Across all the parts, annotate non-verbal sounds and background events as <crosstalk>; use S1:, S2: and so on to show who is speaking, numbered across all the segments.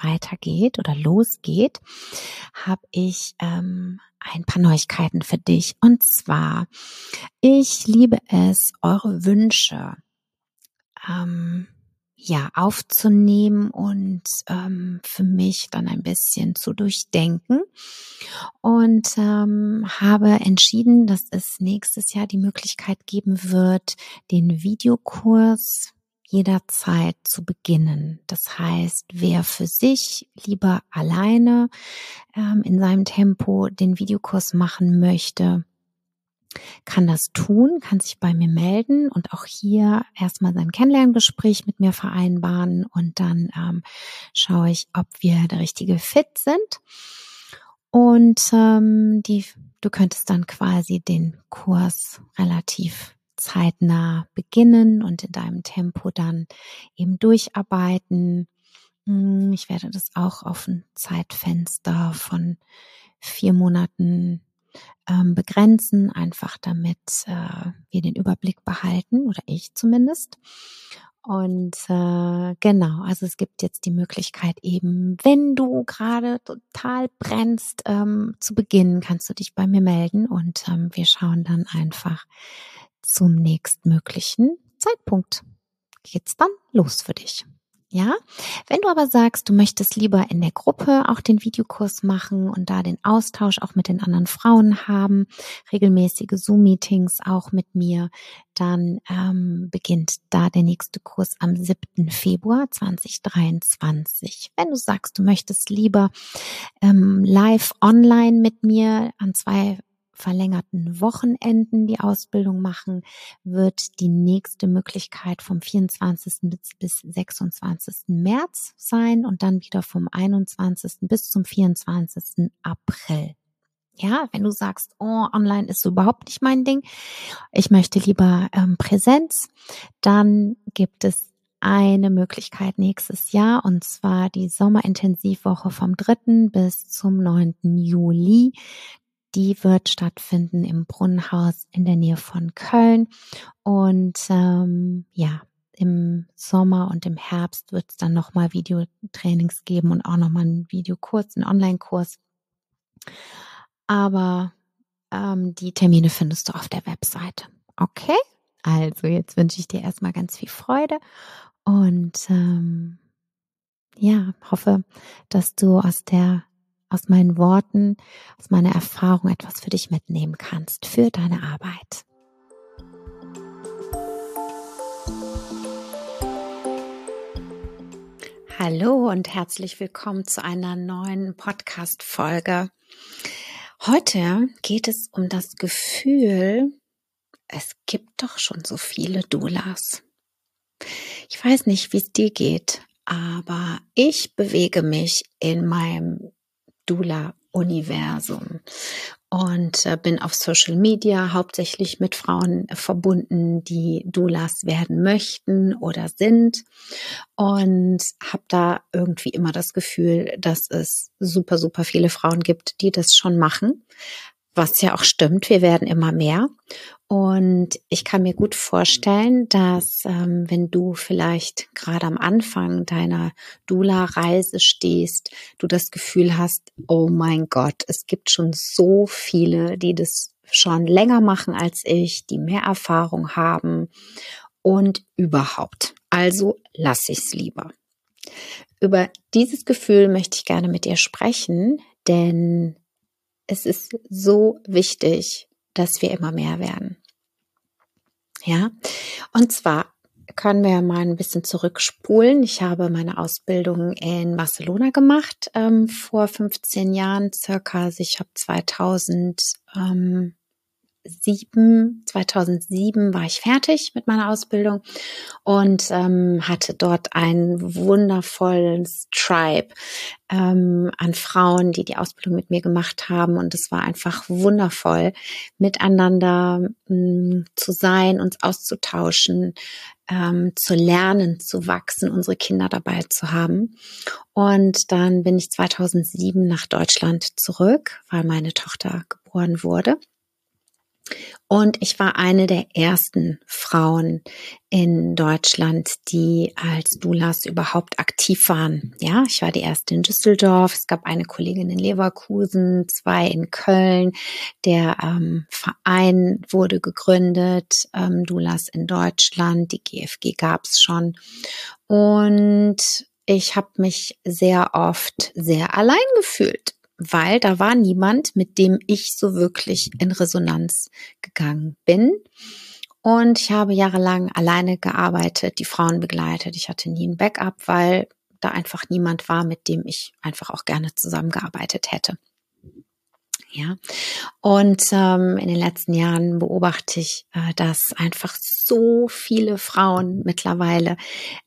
S1: weitergeht oder losgeht, habe ich ähm, ein paar Neuigkeiten für dich. Und zwar, ich liebe es, eure Wünsche ähm, ja aufzunehmen und ähm, für mich dann ein bisschen zu durchdenken und ähm, habe entschieden, dass es nächstes Jahr die Möglichkeit geben wird, den Videokurs jederzeit zu beginnen. Das heißt, wer für sich lieber alleine ähm, in seinem Tempo den Videokurs machen möchte, kann das tun, kann sich bei mir melden und auch hier erstmal sein Kennenlerngespräch mit mir vereinbaren und dann ähm, schaue ich, ob wir der richtige Fit sind. Und ähm, die, du könntest dann quasi den Kurs relativ zeitnah beginnen und in deinem Tempo dann eben durcharbeiten. Hm, ich werde das auch auf ein Zeitfenster von vier Monaten ähm, begrenzen, einfach damit äh, wir den Überblick behalten oder ich zumindest. Und äh, genau, also es gibt jetzt die Möglichkeit eben, wenn du gerade total brennst, ähm, zu beginnen, kannst du dich bei mir melden und ähm, wir schauen dann einfach zum nächstmöglichen Zeitpunkt. Geht's dann los für dich. Ja, wenn du aber sagst, du möchtest lieber in der Gruppe auch den Videokurs machen und da den Austausch auch mit den anderen Frauen haben, regelmäßige Zoom-Meetings auch mit mir, dann ähm, beginnt da der nächste Kurs am 7. Februar 2023. Wenn du sagst, du möchtest lieber ähm, live online mit mir an zwei verlängerten Wochenenden die Ausbildung machen, wird die nächste Möglichkeit vom 24. bis 26. März sein und dann wieder vom 21. bis zum 24. April. Ja, wenn du sagst, oh, online ist überhaupt nicht mein Ding, ich möchte lieber ähm, Präsenz, dann gibt es eine Möglichkeit nächstes Jahr und zwar die Sommerintensivwoche vom 3. bis zum 9. Juli die wird stattfinden im Brunnenhaus in der Nähe von Köln. Und ähm, ja, im Sommer und im Herbst wird es dann nochmal Videotrainings geben und auch nochmal einen Videokurs, einen Online-Kurs. Aber ähm, die Termine findest du auf der Webseite. Okay? Also jetzt wünsche ich dir erstmal ganz viel Freude und ähm, ja, hoffe, dass du aus der aus meinen Worten, aus meiner Erfahrung etwas für dich mitnehmen kannst, für deine Arbeit.
S2: Hallo und herzlich willkommen zu einer neuen Podcast-Folge. Heute geht es um das Gefühl, es gibt doch schon so viele Doulas. Ich weiß nicht, wie es dir geht, aber ich bewege mich in meinem Dula-Universum. Und äh, bin auf Social Media hauptsächlich mit Frauen äh, verbunden, die Doulas werden möchten oder sind. Und habe da irgendwie immer das Gefühl, dass es super, super viele Frauen gibt, die das schon machen was ja auch stimmt, wir werden immer mehr. Und ich kann mir gut vorstellen, dass ähm, wenn du vielleicht gerade am Anfang deiner Dula-Reise stehst, du das Gefühl hast, oh mein Gott, es gibt schon so viele, die das schon länger machen als ich, die mehr Erfahrung haben und überhaupt. Also lass ich's lieber. Über dieses Gefühl möchte ich gerne mit dir sprechen, denn
S1: es ist so wichtig, dass wir immer mehr werden. Ja, und zwar können wir mal ein bisschen zurückspulen. Ich habe meine Ausbildung in Barcelona gemacht ähm, vor 15 Jahren circa. Also ich habe 2000 ähm, 2007, 2007 war ich fertig mit meiner Ausbildung und ähm, hatte dort ein wundervolles Tribe ähm, an Frauen, die die Ausbildung mit mir gemacht haben. Und es war einfach wundervoll, miteinander ähm, zu sein, uns auszutauschen, ähm, zu lernen, zu wachsen, unsere Kinder dabei zu haben. Und dann bin ich 2007 nach Deutschland zurück, weil meine Tochter geboren wurde. Und ich war eine der ersten Frauen in Deutschland, die als Doulas überhaupt aktiv waren. Ja, ich war die erste in Düsseldorf. Es gab eine Kollegin in Leverkusen, zwei in Köln. Der ähm, Verein wurde gegründet, ähm, Doulas in Deutschland. Die GFG gab es schon. Und ich habe mich sehr oft sehr allein gefühlt weil da war niemand, mit dem ich so wirklich in Resonanz gegangen bin. Und ich habe jahrelang alleine gearbeitet, die Frauen begleitet. Ich hatte nie ein Backup, weil da einfach niemand war, mit dem ich einfach auch gerne zusammengearbeitet hätte. Ja, und ähm, in den letzten Jahren beobachte ich, äh, dass einfach so viele Frauen mittlerweile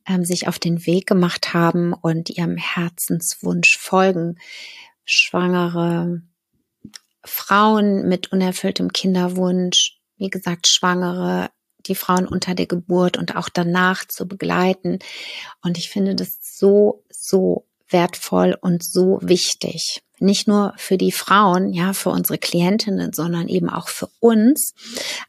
S1: ähm, sich auf den Weg gemacht haben und ihrem Herzenswunsch folgen, Schwangere, Frauen mit unerfülltem Kinderwunsch, wie gesagt, Schwangere, die Frauen unter der Geburt und auch danach zu begleiten. Und ich finde das so, so wertvoll und so wichtig. Nicht nur für die Frauen, ja, für unsere Klientinnen, sondern eben auch für uns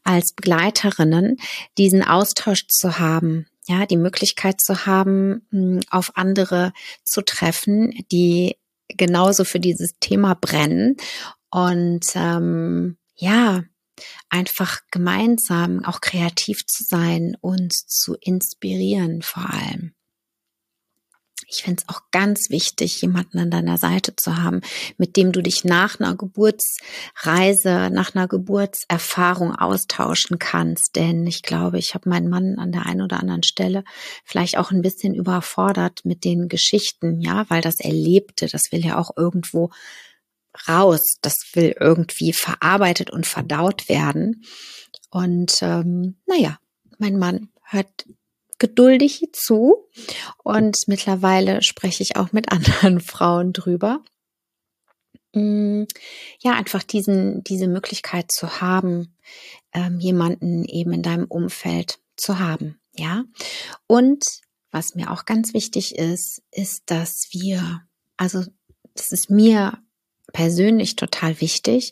S1: als Begleiterinnen, diesen Austausch zu haben, ja, die Möglichkeit zu haben, auf andere zu treffen, die genauso für dieses Thema brennen und ähm, ja, einfach gemeinsam auch kreativ zu sein und zu inspirieren vor allem. Ich finde es auch ganz wichtig, jemanden an deiner Seite zu haben, mit dem du dich nach einer Geburtsreise, nach einer Geburtserfahrung austauschen kannst. Denn ich glaube, ich habe meinen Mann an der einen oder anderen Stelle vielleicht auch ein bisschen überfordert mit den Geschichten, ja, weil das Erlebte, das will ja auch irgendwo raus, das will irgendwie verarbeitet und verdaut werden. Und ähm, naja, mein Mann hört geduldig zu und mittlerweile spreche ich auch mit <laughs> anderen Frauen drüber. Mm, ja, einfach diesen, diese Möglichkeit zu haben, ähm, jemanden eben in deinem Umfeld zu haben. Ja. Und was mir auch ganz wichtig ist, ist, dass wir, also, das ist mir persönlich total wichtig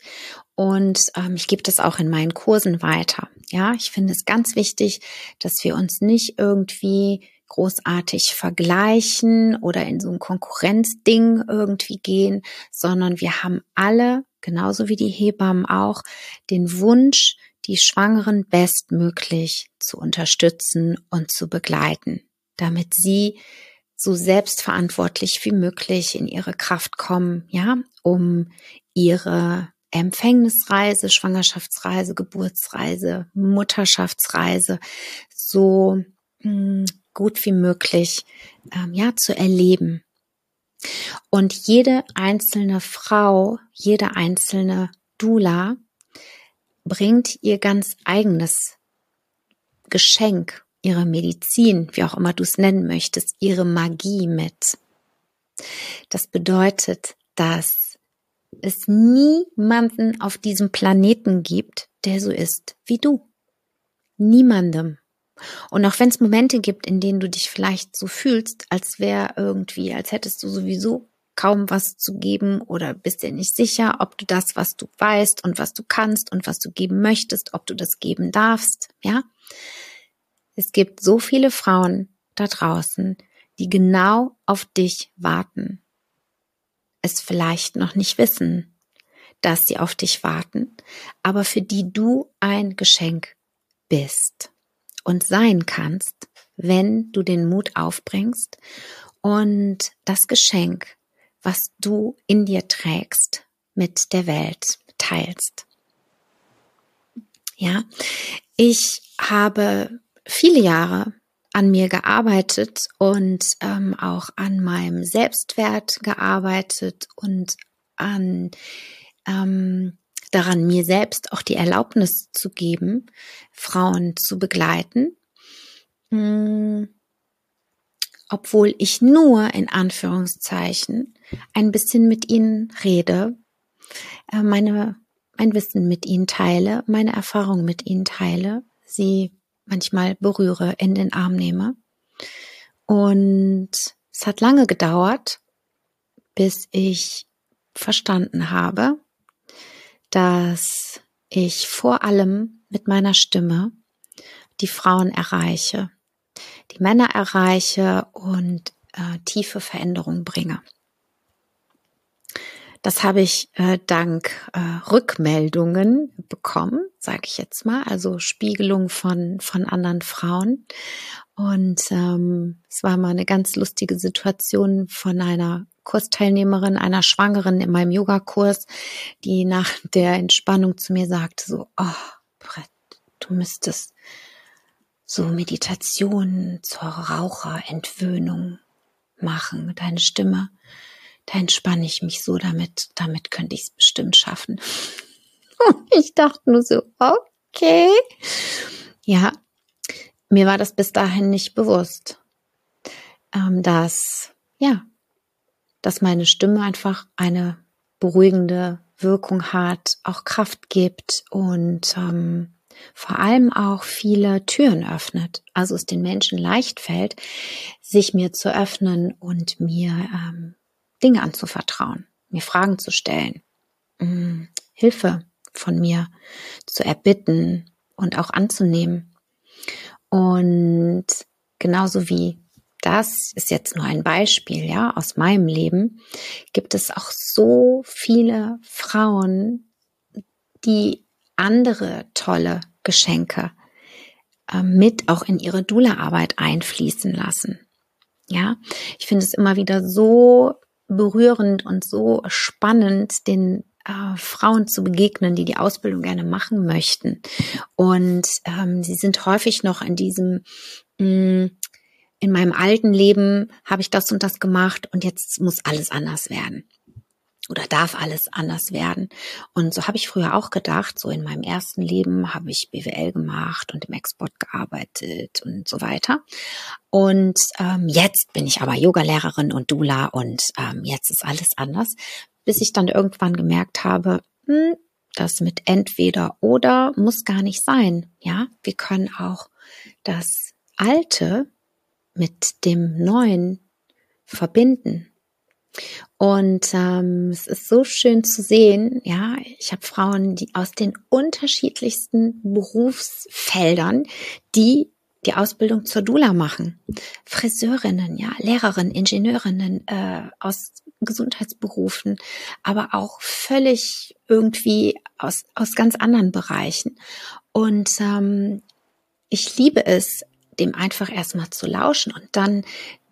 S1: und ähm, ich gebe das auch in meinen Kursen weiter. Ja, ich finde es ganz wichtig, dass wir uns nicht irgendwie großartig vergleichen oder in so ein Konkurrenzding irgendwie gehen, sondern wir haben alle, genauso wie die Hebammen auch, den Wunsch, die Schwangeren bestmöglich zu unterstützen und zu begleiten, damit sie so selbstverantwortlich wie möglich in ihre Kraft kommen, ja, um ihre Empfängnisreise, Schwangerschaftsreise, Geburtsreise, Mutterschaftsreise so mh, hm, gut wie möglich ähm, ja zu erleben. Und jede einzelne Frau, jede einzelne Dula bringt ihr ganz eigenes Geschenk, ihre Medizin, wie auch immer du es nennen möchtest, ihre Magie mit. Das bedeutet, dass es niemanden auf diesem Planeten gibt, der so ist wie du. Niemandem. Und auch wenn es Momente gibt, in denen du dich vielleicht so fühlst, als wäre irgendwie, als hättest du sowieso kaum was zu geben oder bist dir nicht sicher, ob du das, was du weißt und was du kannst und was du geben möchtest, ob du das geben darfst, ja? Es gibt so viele Frauen da draußen, die genau auf dich warten es vielleicht noch nicht wissen, dass sie auf dich warten, aber für die du ein Geschenk bist und sein kannst, wenn du den Mut aufbringst und das Geschenk, was du in dir trägst, mit der Welt teilst. Ja, ich habe viele Jahre an mir gearbeitet und ähm, auch an meinem Selbstwert gearbeitet und an ähm, daran, mir selbst auch die Erlaubnis zu geben, Frauen zu begleiten, mh, obwohl ich nur in Anführungszeichen ein bisschen mit ihnen rede, äh, meine mein Wissen mit ihnen teile, meine Erfahrungen mit ihnen teile, sie manchmal berühre, in den Arm nehme. Und es hat lange gedauert, bis ich verstanden habe, dass ich vor allem mit meiner Stimme die Frauen erreiche, die Männer erreiche und äh, tiefe Veränderungen bringe. Das habe ich äh, dank äh, Rückmeldungen bekommen, sage ich jetzt mal, also Spiegelung von von anderen Frauen. Und ähm, es war mal eine ganz lustige Situation von einer Kursteilnehmerin, einer Schwangeren in meinem Yogakurs, die nach der Entspannung zu mir sagte so, oh, Brett, du müsstest so Meditationen zur Raucherentwöhnung machen. Deine Stimme da entspanne ich mich so damit, damit könnte ich es bestimmt schaffen. <laughs> ich dachte nur so, okay. Ja, mir war das bis dahin nicht bewusst, ähm, dass, ja, dass meine Stimme einfach eine beruhigende Wirkung hat, auch Kraft gibt und ähm, vor allem auch viele Türen öffnet. Also es den Menschen leicht fällt, sich mir zu öffnen und mir ähm, Dinge anzuvertrauen, mir Fragen zu stellen, mm, Hilfe von mir zu erbitten und auch anzunehmen. Und genauso wie das ist jetzt nur ein Beispiel, ja, aus meinem Leben, gibt es auch so viele Frauen, die andere tolle Geschenke äh, mit auch in ihre Dula-Arbeit einfließen lassen. Ja, ich finde es immer wieder so berührend und so spannend, den äh, Frauen zu begegnen, die die Ausbildung gerne machen möchten. Und ähm, sie sind häufig noch in diesem, mh, mm, in meinem alten Leben habe ich das und das gemacht und jetzt muss alles anders werden oder darf alles anders werden. Und so habe ich früher auch gedacht, so in meinem ersten Leben habe ich BWL gemacht und im Export gearbeitet und so weiter. Und ähm, jetzt bin ich aber Yogalehrerin und Dula und ähm, jetzt ist alles anders, bis ich dann irgendwann gemerkt habe, hm, das mit entweder oder muss gar nicht sein. Ja, wir können auch das Alte mit dem Neuen verbinden. Und ähm, es ist so schön zu sehen, ja, ich habe Frauen, die aus den unterschiedlichsten Berufsfeldern, die die Ausbildung zur Dula machen. Friseurinnen, ja, Lehrerinnen, Ingenieurinnen äh, aus Gesundheitsberufen, aber auch völlig irgendwie aus, aus ganz anderen Bereichen. Und ähm, ich liebe es, dem einfach erstmal zu lauschen und dann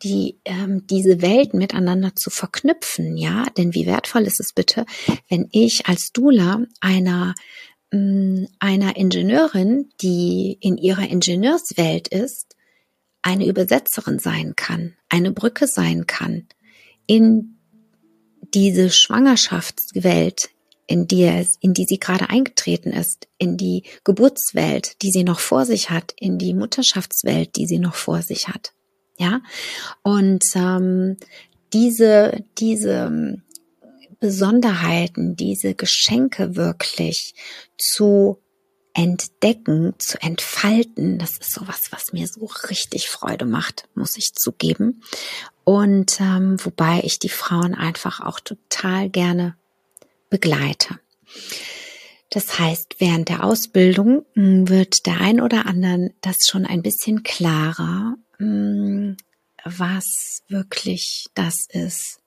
S1: die ähm, diese Welten miteinander zu verknüpfen, ja, denn wie wertvoll ist es bitte, wenn ich als Dula einer mh, mm, einer Ingenieurin, die in ihrer Ingenieurswelt ist, eine Übersetzerin sein kann, eine Brücke sein kann in diese Schwangerschaftswelt, in die, es, in die sie gerade eingetreten ist, in die Geburtswelt, die sie noch vor sich hat, in die Mutterschaftswelt, die sie noch vor sich hat. Ja, und ähm, diese, diese Besonderheiten, diese Geschenke wirklich zu entdecken, zu entfalten, das ist sowas, was mir so richtig Freude macht, muss ich zugeben. Und ähm, wobei ich die Frauen einfach auch total gerne begleite. Das heißt, während der Ausbildung hm, wird der ein oder anderen das schon ein bisschen klarer, was wirklich das ist,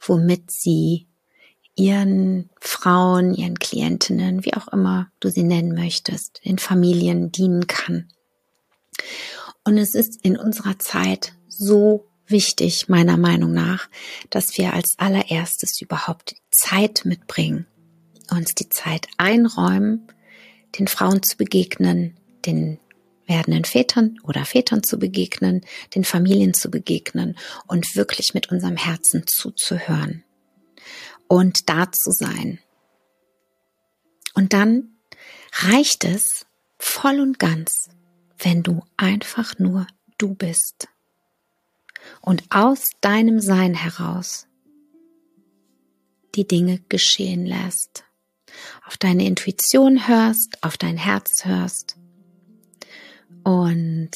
S1: womit sie ihren Frauen, ihren Klientinnen, wie auch immer du sie nennen möchtest, in Familien dienen kann. Und es ist in unserer Zeit so wichtig, meiner Meinung nach, dass wir als allererstes überhaupt Zeit mitbringen, uns die Zeit einräumen, den Frauen zu begegnen, den werdenden Vätern oder Vätern zu begegnen, den Familien zu begegnen und wirklich mit unserem Herzen zuzuhören und da zu sein. Und dann reicht es voll und ganz, wenn du einfach nur du bist und aus deinem Sein heraus die Dinge geschehen lässt, auf deine Intuition hörst, auf dein Herz hörst und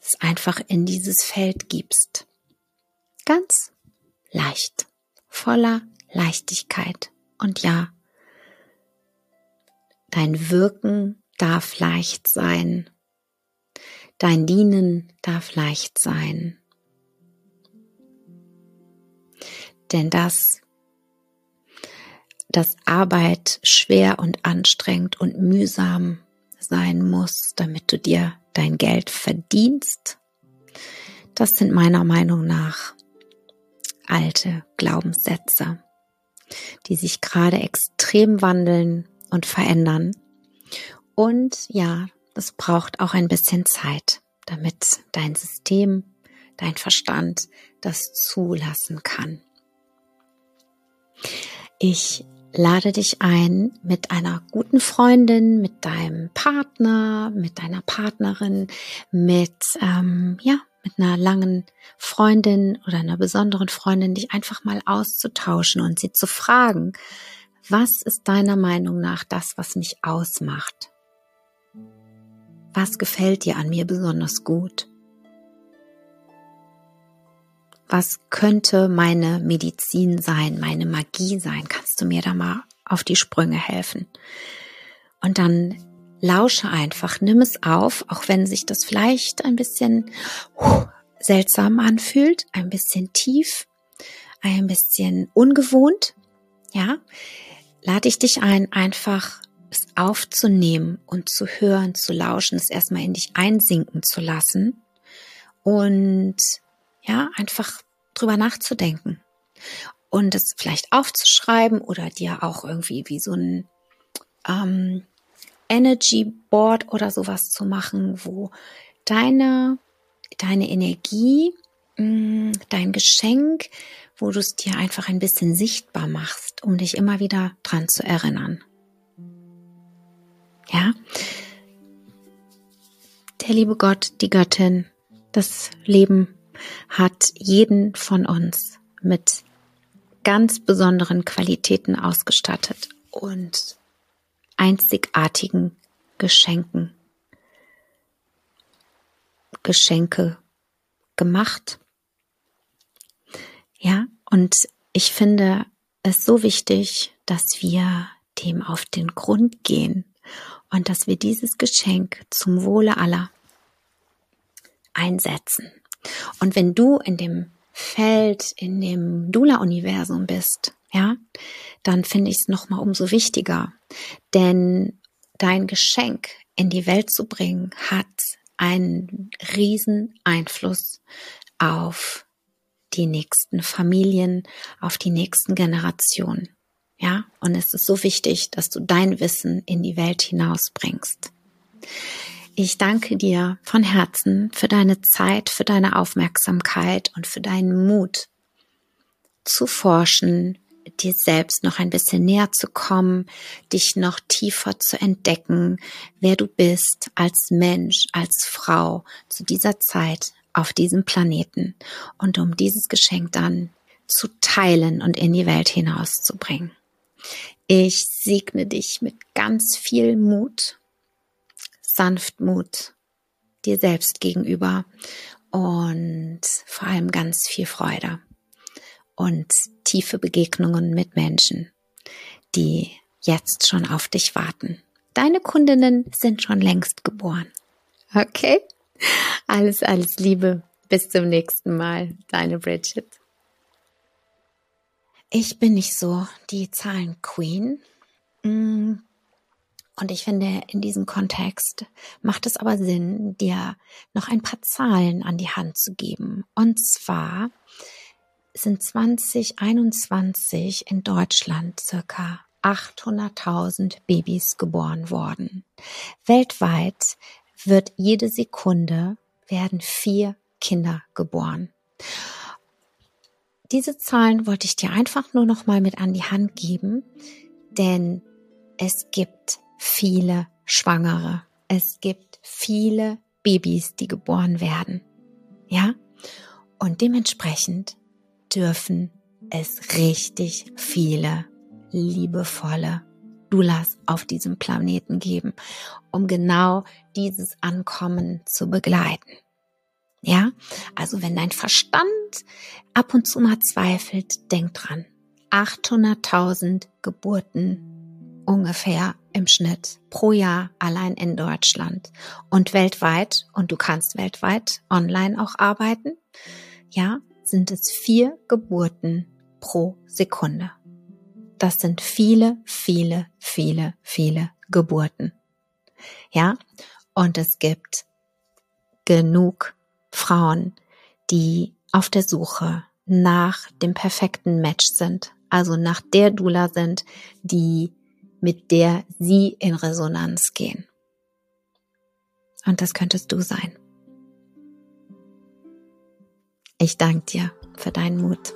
S1: es einfach in dieses Feld gibst. Ganz leicht, voller Leichtigkeit. Und ja, dein Wirken darf leicht sein. Dein Dienen darf leicht sein. Denn das, dass Arbeit schwer und anstrengend und mühsam sein muss, damit du dir dein Geld verdienst, das sind meiner Meinung nach alte Glaubenssätze, die sich gerade extrem wandeln und verändern. Und ja, es braucht auch ein bisschen Zeit, damit dein System, dein Verstand das zulassen kann. Ich lade dich ein, mit einer guten Freundin, mit deinem Partner, mit deiner Partnerin, mit ähm, ja mit einer langen Freundin oder einer besonderen Freundin dich einfach mal auszutauschen und sie zu fragen, was ist deiner Meinung nach das, was mich ausmacht? Was gefällt dir an mir besonders gut? Was könnte meine Medizin sein, meine Magie sein? Du mir da mal auf die Sprünge helfen? Und dann lausche einfach, nimm es auf, auch wenn sich das vielleicht ein bisschen seltsam anfühlt, ein bisschen tief, ein bisschen ungewohnt. Ja, lade ich dich ein, einfach es aufzunehmen und zu hören, zu lauschen, es erstmal in dich einsinken zu lassen und ja, einfach drüber nachzudenken und es vielleicht aufzuschreiben oder dir auch irgendwie wie so ein ähm, Energy Board oder sowas zu machen, wo deine, deine Energie, mh, mm, dein Geschenk, wo du es dir einfach ein bisschen sichtbar machst, um dich immer wieder dran zu erinnern. Ja. Der liebe Gott, die Göttin, das Leben hat jeden von uns mit ganz besonderen Qualitäten ausgestattet und einzigartigen Geschenken. Geschenke gemacht. Ja, und ich finde es so wichtig, dass wir dem auf den Grund gehen und dass wir dieses Geschenk zum Wohle aller einsetzen. Und wenn du in dem Feld, in dem Dula-Universum bist, ja, dann finde ich es nochmal umso wichtiger. Denn dein Geschenk in die Welt zu bringen, hat einen riesen Einfluss auf die nächsten Familien, auf die nächsten Generationen. Ja, und es ist so wichtig, dass du dein Wissen in die Welt hinausbringst. Ich danke dir von Herzen für deine Zeit, für deine Aufmerksamkeit und für deinen Mut zu forschen, dir selbst noch ein bisschen näher zu kommen, dich noch tiefer zu entdecken, wer du bist als Mensch, als Frau zu dieser Zeit auf diesem Planeten und um dieses Geschenk dann zu teilen und in die Welt hinauszubringen. Ich segne dich mit ganz viel Mut Sanftmut dir selbst gegenüber und vor allem ganz viel Freude und tiefe Begegnungen mit Menschen, die jetzt schon auf dich warten. Deine Kundinnen sind schon längst geboren. Okay? Alles, alles Liebe. Bis zum nächsten Mal. Deine Bridget. Ich bin nicht so die Zahlen-Queen. Mm, und ich finde, in diesem Kontext macht es aber Sinn, dir noch ein paar Zahlen an die Hand zu geben. Und zwar sind 2021 in Deutschland circa 800.000 Babys geboren worden. Weltweit wird jede Sekunde werden vier Kinder geboren. Diese Zahlen wollte ich dir einfach nur noch mal mit an die Hand geben, denn es gibt viele Schwangere. Es gibt viele Babys, die geboren werden. Ja? Und dementsprechend dürfen es richtig viele liebevolle Dulas auf diesem Planeten geben, um genau dieses Ankommen zu begleiten. Ja, also wenn dein Verstand ab und zu mal zweifelt, denk dran. 800.000 Geburten ungefähr im Schnitt pro Jahr allein in Deutschland und weltweit, und du kannst weltweit online auch arbeiten, ja, sind es vier Geburten pro Sekunde. Das sind viele, viele, viele, viele Geburten. Ja, und es gibt genug Frauen, die auf der Suche nach dem perfekten Match sind, also nach der Dula sind, die mit der sie in Resonanz gehen. Und das könntest du sein. Ich danke dir für deinen Mut.